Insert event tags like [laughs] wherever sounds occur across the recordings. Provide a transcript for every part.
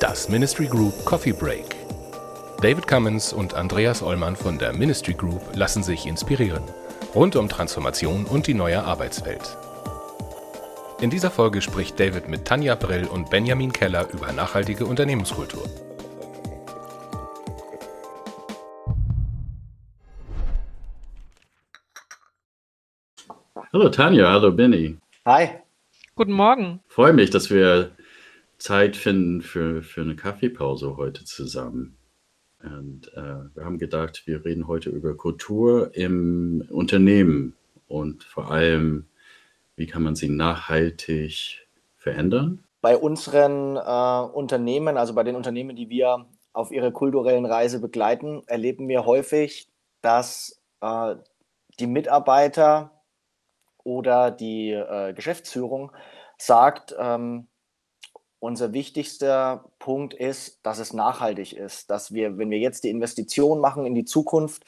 Das Ministry Group Coffee Break. David Cummins und Andreas Ollmann von der Ministry Group lassen sich inspirieren. Rund um Transformation und die neue Arbeitswelt. In dieser Folge spricht David mit Tanja Brill und Benjamin Keller über nachhaltige Unternehmenskultur. Hallo Tanja, hallo Benny. Hi. Guten Morgen. Freue mich, dass wir Zeit finden für, für eine Kaffeepause heute zusammen. Und äh, wir haben gedacht, wir reden heute über Kultur im Unternehmen und vor allem, wie kann man sie nachhaltig verändern? Bei unseren äh, Unternehmen, also bei den Unternehmen, die wir auf ihrer kulturellen Reise begleiten, erleben wir häufig, dass äh, die Mitarbeiter oder die äh, Geschäftsführung sagt, ähm, unser wichtigster Punkt ist, dass es nachhaltig ist, dass wir, wenn wir jetzt die Investition machen in die Zukunft,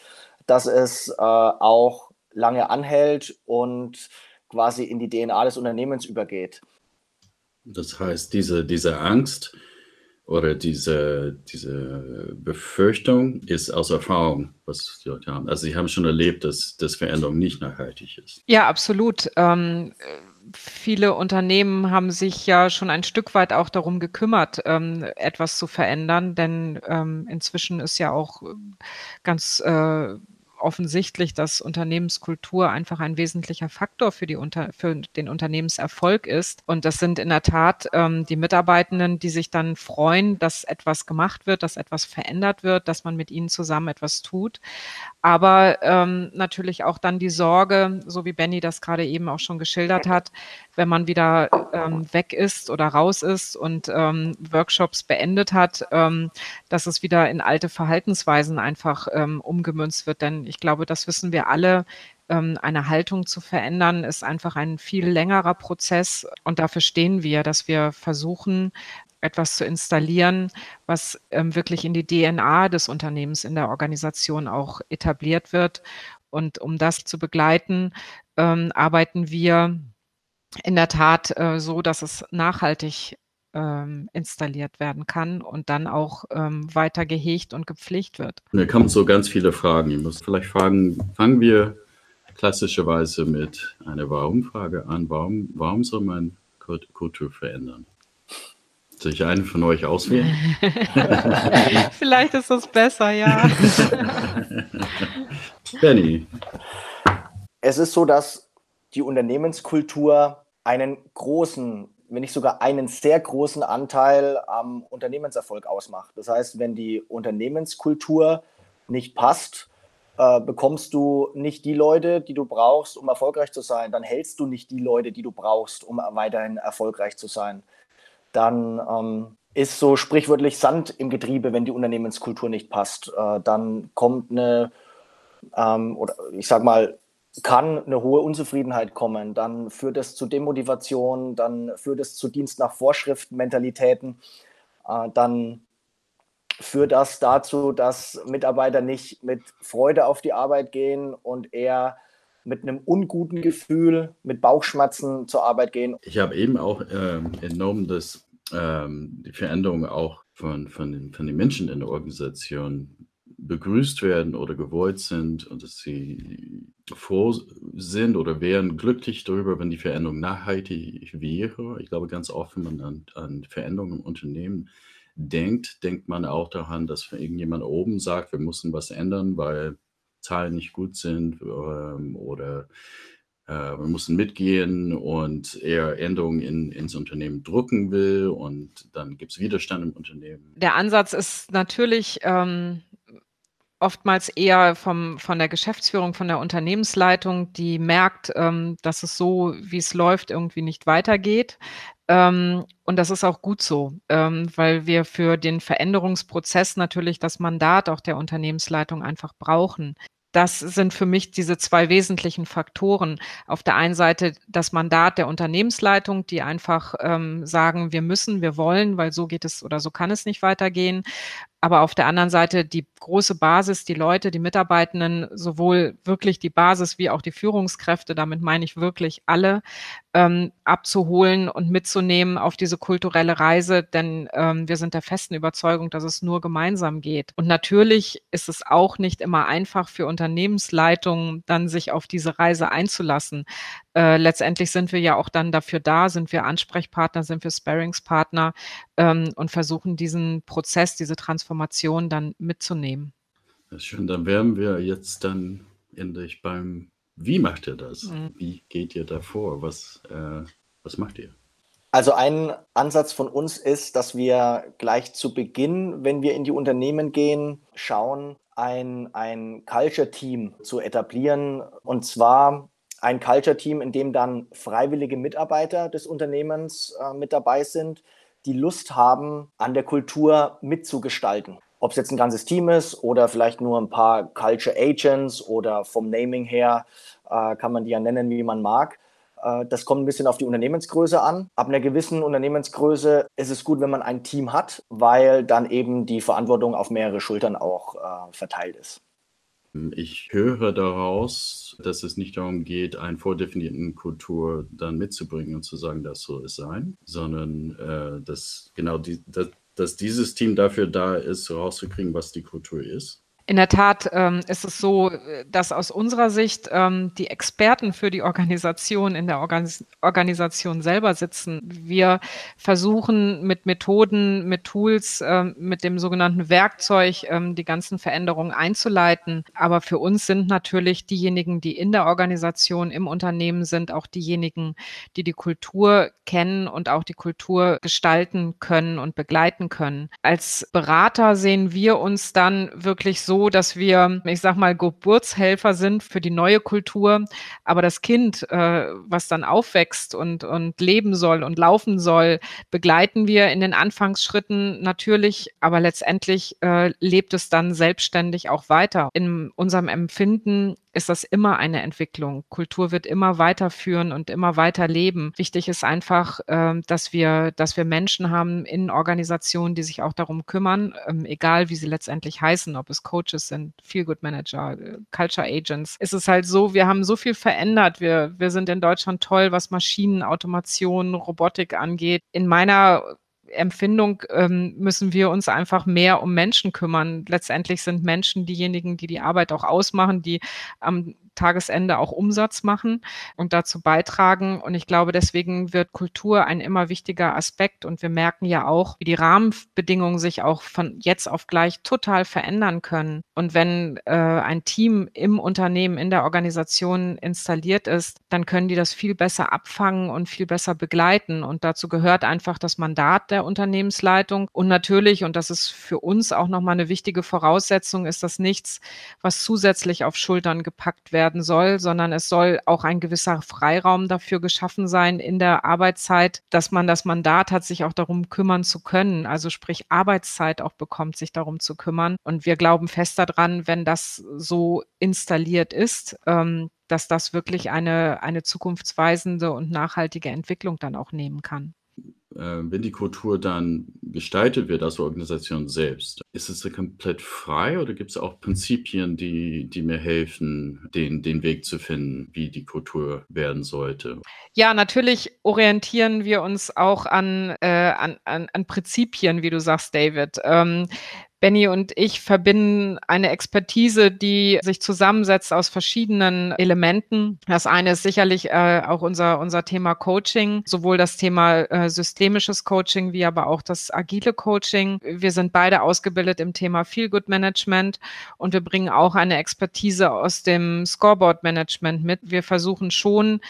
dass es äh, auch lange anhält und quasi in die DNA des Unternehmens übergeht. Das heißt, diese, diese Angst oder diese, diese Befürchtung ist aus Erfahrung, was die Leute haben. Also sie haben schon erlebt, dass, dass Veränderung nicht nachhaltig ist. Ja, absolut. Ähm, viele Unternehmen haben sich ja schon ein Stück weit auch darum gekümmert, ähm, etwas zu verändern, denn ähm, inzwischen ist ja auch ganz äh, offensichtlich, dass Unternehmenskultur einfach ein wesentlicher Faktor für, die Unter für den Unternehmenserfolg ist. Und das sind in der Tat ähm, die Mitarbeitenden, die sich dann freuen, dass etwas gemacht wird, dass etwas verändert wird, dass man mit ihnen zusammen etwas tut. Aber ähm, natürlich auch dann die Sorge, so wie Benny das gerade eben auch schon geschildert hat, wenn man wieder ähm, weg ist oder raus ist und ähm, Workshops beendet hat, ähm, dass es wieder in alte Verhaltensweisen einfach ähm, umgemünzt wird. Denn ich glaube, das wissen wir alle. Ähm, eine Haltung zu verändern ist einfach ein viel längerer Prozess. Und dafür stehen wir, dass wir versuchen, etwas zu installieren, was ähm, wirklich in die DNA des Unternehmens, in der Organisation auch etabliert wird. Und um das zu begleiten, ähm, arbeiten wir in der Tat äh, so, dass es nachhaltig ähm, installiert werden kann und dann auch ähm, weiter gehegt und gepflegt wird. Da kommen so ganz viele Fragen. Ich muss vielleicht fragen, fangen wir klassischerweise mit einer Warum-Frage an. Warum, warum soll man Kultur verändern? Soll ich einen von euch auswählen? [laughs] vielleicht ist das besser, ja. [laughs] Benny. Es ist so, dass die Unternehmenskultur einen großen wenn nicht sogar einen sehr großen Anteil am Unternehmenserfolg ausmacht. Das heißt, wenn die Unternehmenskultur nicht passt, äh, bekommst du nicht die Leute, die du brauchst, um erfolgreich zu sein. Dann hältst du nicht die Leute, die du brauchst, um weiterhin erfolgreich zu sein. Dann ähm, ist so sprichwörtlich Sand im Getriebe, wenn die Unternehmenskultur nicht passt. Äh, dann kommt eine, ähm, oder ich sag mal, kann eine hohe Unzufriedenheit kommen, dann führt es zu Demotivation, dann führt es zu Dienst nach Vorschrift, Mentalitäten, äh, dann führt das dazu, dass Mitarbeiter nicht mit Freude auf die Arbeit gehen und eher mit einem unguten Gefühl, mit Bauchschmerzen zur Arbeit gehen. Ich habe eben auch äh, entnommen, dass ähm, die Veränderung auch von, von, den, von den Menschen in der Organisation begrüßt werden oder gewollt sind und dass sie froh sind oder wären glücklich darüber, wenn die Veränderung nachhaltig wäre. Ich glaube, ganz oft, wenn man an, an Veränderungen im Unternehmen denkt, denkt man auch daran, dass irgendjemand oben sagt, wir müssen was ändern, weil Zahlen nicht gut sind ähm, oder wir müssen mitgehen und eher Änderungen in, ins Unternehmen drücken will und dann gibt es Widerstand im Unternehmen. Der Ansatz ist natürlich, ähm, oftmals eher vom, von der Geschäftsführung, von der Unternehmensleitung, die merkt, ähm, dass es so, wie es läuft, irgendwie nicht weitergeht. Ähm, und das ist auch gut so, ähm, weil wir für den Veränderungsprozess natürlich das Mandat auch der Unternehmensleitung einfach brauchen das sind für mich diese zwei wesentlichen Faktoren. Auf der einen Seite das Mandat der Unternehmensleitung, die einfach ähm, sagen, wir müssen, wir wollen, weil so geht es oder so kann es nicht weitergehen. aber auf der anderen Seite die große Basis, die Leute, die Mitarbeitenden, sowohl wirklich die Basis wie auch die Führungskräfte, damit meine ich wirklich alle, ähm, abzuholen und mitzunehmen auf diese kulturelle Reise, denn ähm, wir sind der festen Überzeugung, dass es nur gemeinsam geht. Und natürlich ist es auch nicht immer einfach für Unternehmensleitungen, dann sich auf diese Reise einzulassen. Äh, letztendlich sind wir ja auch dann dafür da, sind wir Ansprechpartner, sind wir Sparingspartner ähm, und versuchen diesen Prozess, diese Transformation dann mitzunehmen. Das ist schön, dann wären wir jetzt dann endlich beim, wie macht ihr das? Mhm. Wie geht ihr da vor? Was, äh, was macht ihr? Also ein Ansatz von uns ist, dass wir gleich zu Beginn, wenn wir in die Unternehmen gehen, schauen, ein, ein Culture-Team zu etablieren. Und zwar ein Culture-Team, in dem dann freiwillige Mitarbeiter des Unternehmens äh, mit dabei sind, die Lust haben, an der Kultur mitzugestalten. Ob es jetzt ein ganzes Team ist oder vielleicht nur ein paar Culture Agents oder vom Naming her äh, kann man die ja nennen, wie man mag. Äh, das kommt ein bisschen auf die Unternehmensgröße an. Ab einer gewissen Unternehmensgröße ist es gut, wenn man ein Team hat, weil dann eben die Verantwortung auf mehrere Schultern auch äh, verteilt ist. Ich höre daraus, dass es nicht darum geht, einen vordefinierten Kultur dann mitzubringen und zu sagen, das soll es sein, sondern äh, dass genau die, dass, dass dieses Team dafür da ist, herauszukriegen, was die Kultur ist in der Tat ähm, ist es so, dass aus unserer Sicht ähm, die Experten für die Organisation in der Organis Organisation selber sitzen. Wir versuchen mit Methoden, mit Tools, ähm, mit dem sogenannten Werkzeug ähm, die ganzen Veränderungen einzuleiten. Aber für uns sind natürlich diejenigen, die in der Organisation, im Unternehmen sind, auch diejenigen, die die Kultur kennen und auch die Kultur gestalten können und begleiten können. Als Berater sehen wir uns dann wirklich so, dass wir, ich sag mal, Geburtshelfer sind für die neue Kultur. Aber das Kind, äh, was dann aufwächst und, und leben soll und laufen soll, begleiten wir in den Anfangsschritten natürlich. Aber letztendlich äh, lebt es dann selbstständig auch weiter. In unserem Empfinden ist das immer eine Entwicklung. Kultur wird immer weiterführen und immer weiter leben. Wichtig ist einfach, äh, dass wir, dass wir Menschen haben in Organisationen, die sich auch darum kümmern, ähm, egal wie sie letztendlich heißen, ob es Coaches sind, Feel-Good Manager, Culture Agents. Ist es halt so, wir haben so viel verändert. Wir, wir sind in Deutschland toll, was Maschinen, Automation, Robotik angeht. In meiner Empfindung ähm, müssen wir uns einfach mehr um Menschen kümmern. Letztendlich sind Menschen diejenigen, die die Arbeit auch ausmachen, die am Tagesende auch Umsatz machen und dazu beitragen. Und ich glaube, deswegen wird Kultur ein immer wichtiger Aspekt. Und wir merken ja auch, wie die Rahmenbedingungen sich auch von jetzt auf gleich total verändern können. Und wenn äh, ein Team im Unternehmen, in der Organisation installiert ist, dann können die das viel besser abfangen und viel besser begleiten. Und dazu gehört einfach das Mandat der Unternehmensleitung. Und natürlich, und das ist für uns auch nochmal eine wichtige Voraussetzung, ist das nichts, was zusätzlich auf Schultern gepackt werden werden soll, sondern es soll auch ein gewisser Freiraum dafür geschaffen sein in der Arbeitszeit, dass man das Mandat hat, sich auch darum kümmern zu können. Also sprich Arbeitszeit auch bekommt, sich darum zu kümmern. Und wir glauben fest daran, wenn das so installiert ist, ähm, dass das wirklich eine, eine zukunftsweisende und nachhaltige Entwicklung dann auch nehmen kann. Äh, wenn die Kultur dann gestaltet wird als Organisation selbst, ist es komplett frei oder gibt es auch Prinzipien, die, die mir helfen, den, den Weg zu finden, wie die Kultur werden sollte? Ja, natürlich orientieren wir uns auch an, äh, an, an, an Prinzipien, wie du sagst, David. Ähm, Benny und ich verbinden eine Expertise, die sich zusammensetzt aus verschiedenen Elementen. Das eine ist sicherlich äh, auch unser, unser Thema Coaching, sowohl das Thema äh, systemisches Coaching wie aber auch das agile Coaching. Wir sind beide ausgebildet im Thema Feel Good Management und wir bringen auch eine Expertise aus dem Scoreboard Management mit. Wir versuchen schon,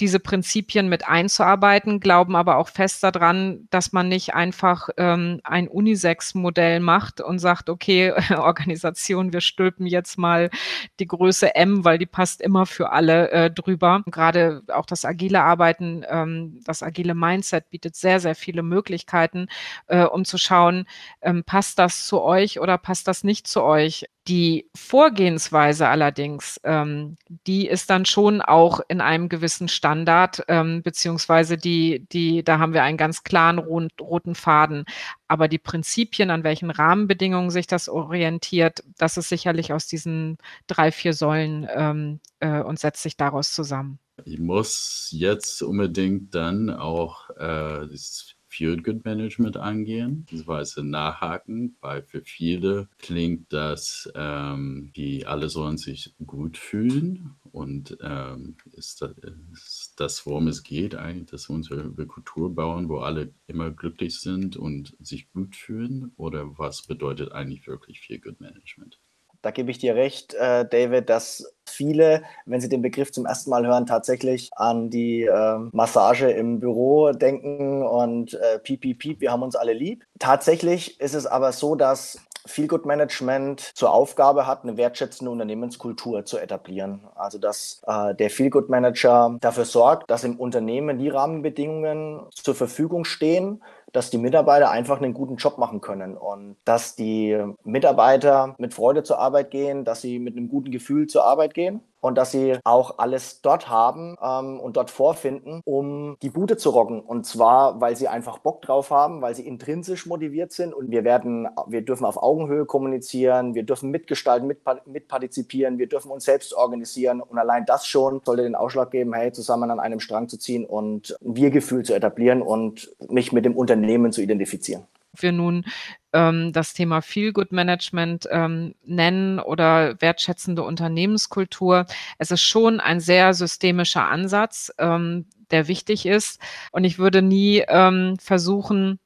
diese Prinzipien mit einzuarbeiten, glauben aber auch fest daran, dass man nicht einfach ähm, ein Unisex-Modell macht und sagt, okay, [laughs] Organisation, wir stülpen jetzt mal die Größe M, weil die passt immer für alle äh, drüber. Gerade auch das agile Arbeiten, ähm, das agile Mindset bietet sehr, sehr viele Möglichkeiten, äh, um zu schauen, ähm, passt das zu euch oder passt das nicht zu euch. Die Vorgehensweise allerdings, ähm, die ist dann schon auch in einem gewissen Standard, ähm, beziehungsweise die, die, da haben wir einen ganz klaren roten Faden. Aber die Prinzipien, an welchen Rahmenbedingungen sich das orientiert, das ist sicherlich aus diesen drei, vier Säulen ähm, äh, und setzt sich daraus zusammen. Ich muss jetzt unbedingt dann auch äh, das Feel Good Management angehen, beziehungsweise nachhaken, weil für viele klingt das, ähm, die alle sollen sich gut fühlen und ähm, ist, das, ist das, worum es geht eigentlich, dass wir unsere Kultur bauen, wo alle immer glücklich sind und sich gut fühlen oder was bedeutet eigentlich wirklich Feel Good Management? Da gebe ich dir recht, äh, David, dass viele, wenn sie den Begriff zum ersten Mal hören, tatsächlich an die äh, Massage im Büro denken und äh, piep, piep, piep, wir haben uns alle lieb. Tatsächlich ist es aber so, dass Feelgood Management zur Aufgabe hat, eine wertschätzende Unternehmenskultur zu etablieren. Also dass äh, der Feelgood Manager dafür sorgt, dass im Unternehmen die Rahmenbedingungen zur Verfügung stehen, dass die Mitarbeiter einfach einen guten Job machen können und dass die Mitarbeiter mit Freude zur Arbeit gehen, dass sie mit einem guten Gefühl zur Arbeit gehen und dass sie auch alles dort haben ähm, und dort vorfinden, um die Bude zu rocken. Und zwar, weil sie einfach Bock drauf haben, weil sie intrinsisch motiviert sind. Und wir werden, wir dürfen auf Augenhöhe kommunizieren, wir dürfen mitgestalten, mit, mitpartizipieren, wir dürfen uns selbst organisieren. Und allein das schon sollte den Ausschlag geben, hey, zusammen an einem Strang zu ziehen und ein Wir-Gefühl zu etablieren und mich mit dem Unternehmen zu identifizieren wir nun ähm, das Thema Feel Good Management ähm, nennen oder wertschätzende Unternehmenskultur. Es ist schon ein sehr systemischer Ansatz, ähm, der wichtig ist. Und ich würde nie ähm, versuchen,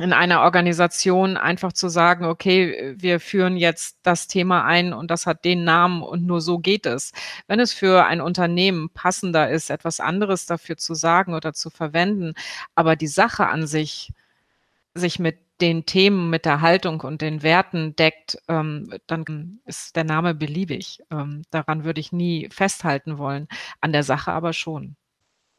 in einer Organisation einfach zu sagen, okay, wir führen jetzt das Thema ein und das hat den Namen und nur so geht es. Wenn es für ein Unternehmen passender ist, etwas anderes dafür zu sagen oder zu verwenden, aber die Sache an sich sich mit den Themen, mit der Haltung und den Werten deckt, ähm, dann ist der Name beliebig. Ähm, daran würde ich nie festhalten wollen, an der Sache aber schon.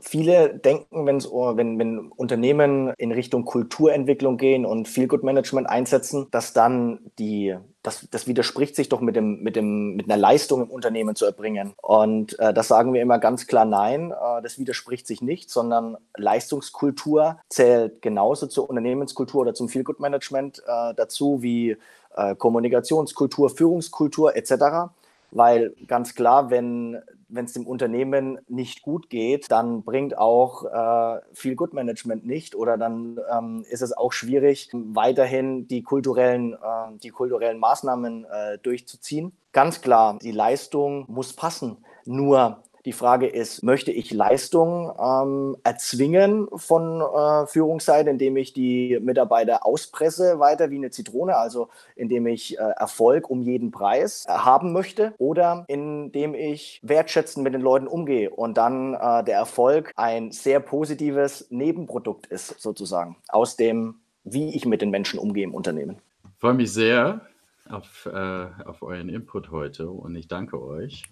Viele denken, wenn, wenn Unternehmen in Richtung Kulturentwicklung gehen und Feel-Good Management einsetzen, dass dann die, das, das widerspricht sich doch mit, dem, mit, dem, mit einer Leistung im Unternehmen zu erbringen. Und äh, das sagen wir immer ganz klar nein, äh, das widerspricht sich nicht, sondern Leistungskultur zählt genauso zur Unternehmenskultur oder zum Feel-Good Management äh, dazu wie äh, Kommunikationskultur, Führungskultur etc. Weil ganz klar, wenn wenn es dem Unternehmen nicht gut geht, dann bringt auch äh, viel Good Management nicht oder dann ähm, ist es auch schwierig, weiterhin die kulturellen, äh, die kulturellen Maßnahmen äh, durchzuziehen. Ganz klar, die Leistung muss passen. Nur die Frage ist, möchte ich Leistung ähm, erzwingen von äh, Führungsseite, indem ich die Mitarbeiter auspresse weiter wie eine Zitrone, also indem ich äh, Erfolg um jeden Preis äh, haben möchte oder indem ich wertschätzend mit den Leuten umgehe und dann äh, der Erfolg ein sehr positives Nebenprodukt ist, sozusagen, aus dem, wie ich mit den Menschen umgehe im Unternehmen. Ich freue mich sehr auf, äh, auf euren Input heute und ich danke euch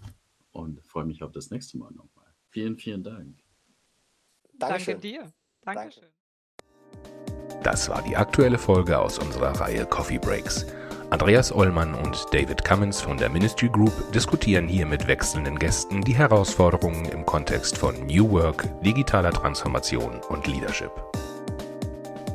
und freue mich auf das nächste Mal nochmal. Vielen, vielen Dank. Dankeschön. Danke dir. Dankeschön. Das war die aktuelle Folge aus unserer Reihe Coffee Breaks. Andreas Ollmann und David Cummins von der Ministry Group diskutieren hier mit wechselnden Gästen die Herausforderungen im Kontext von New Work, digitaler Transformation und Leadership.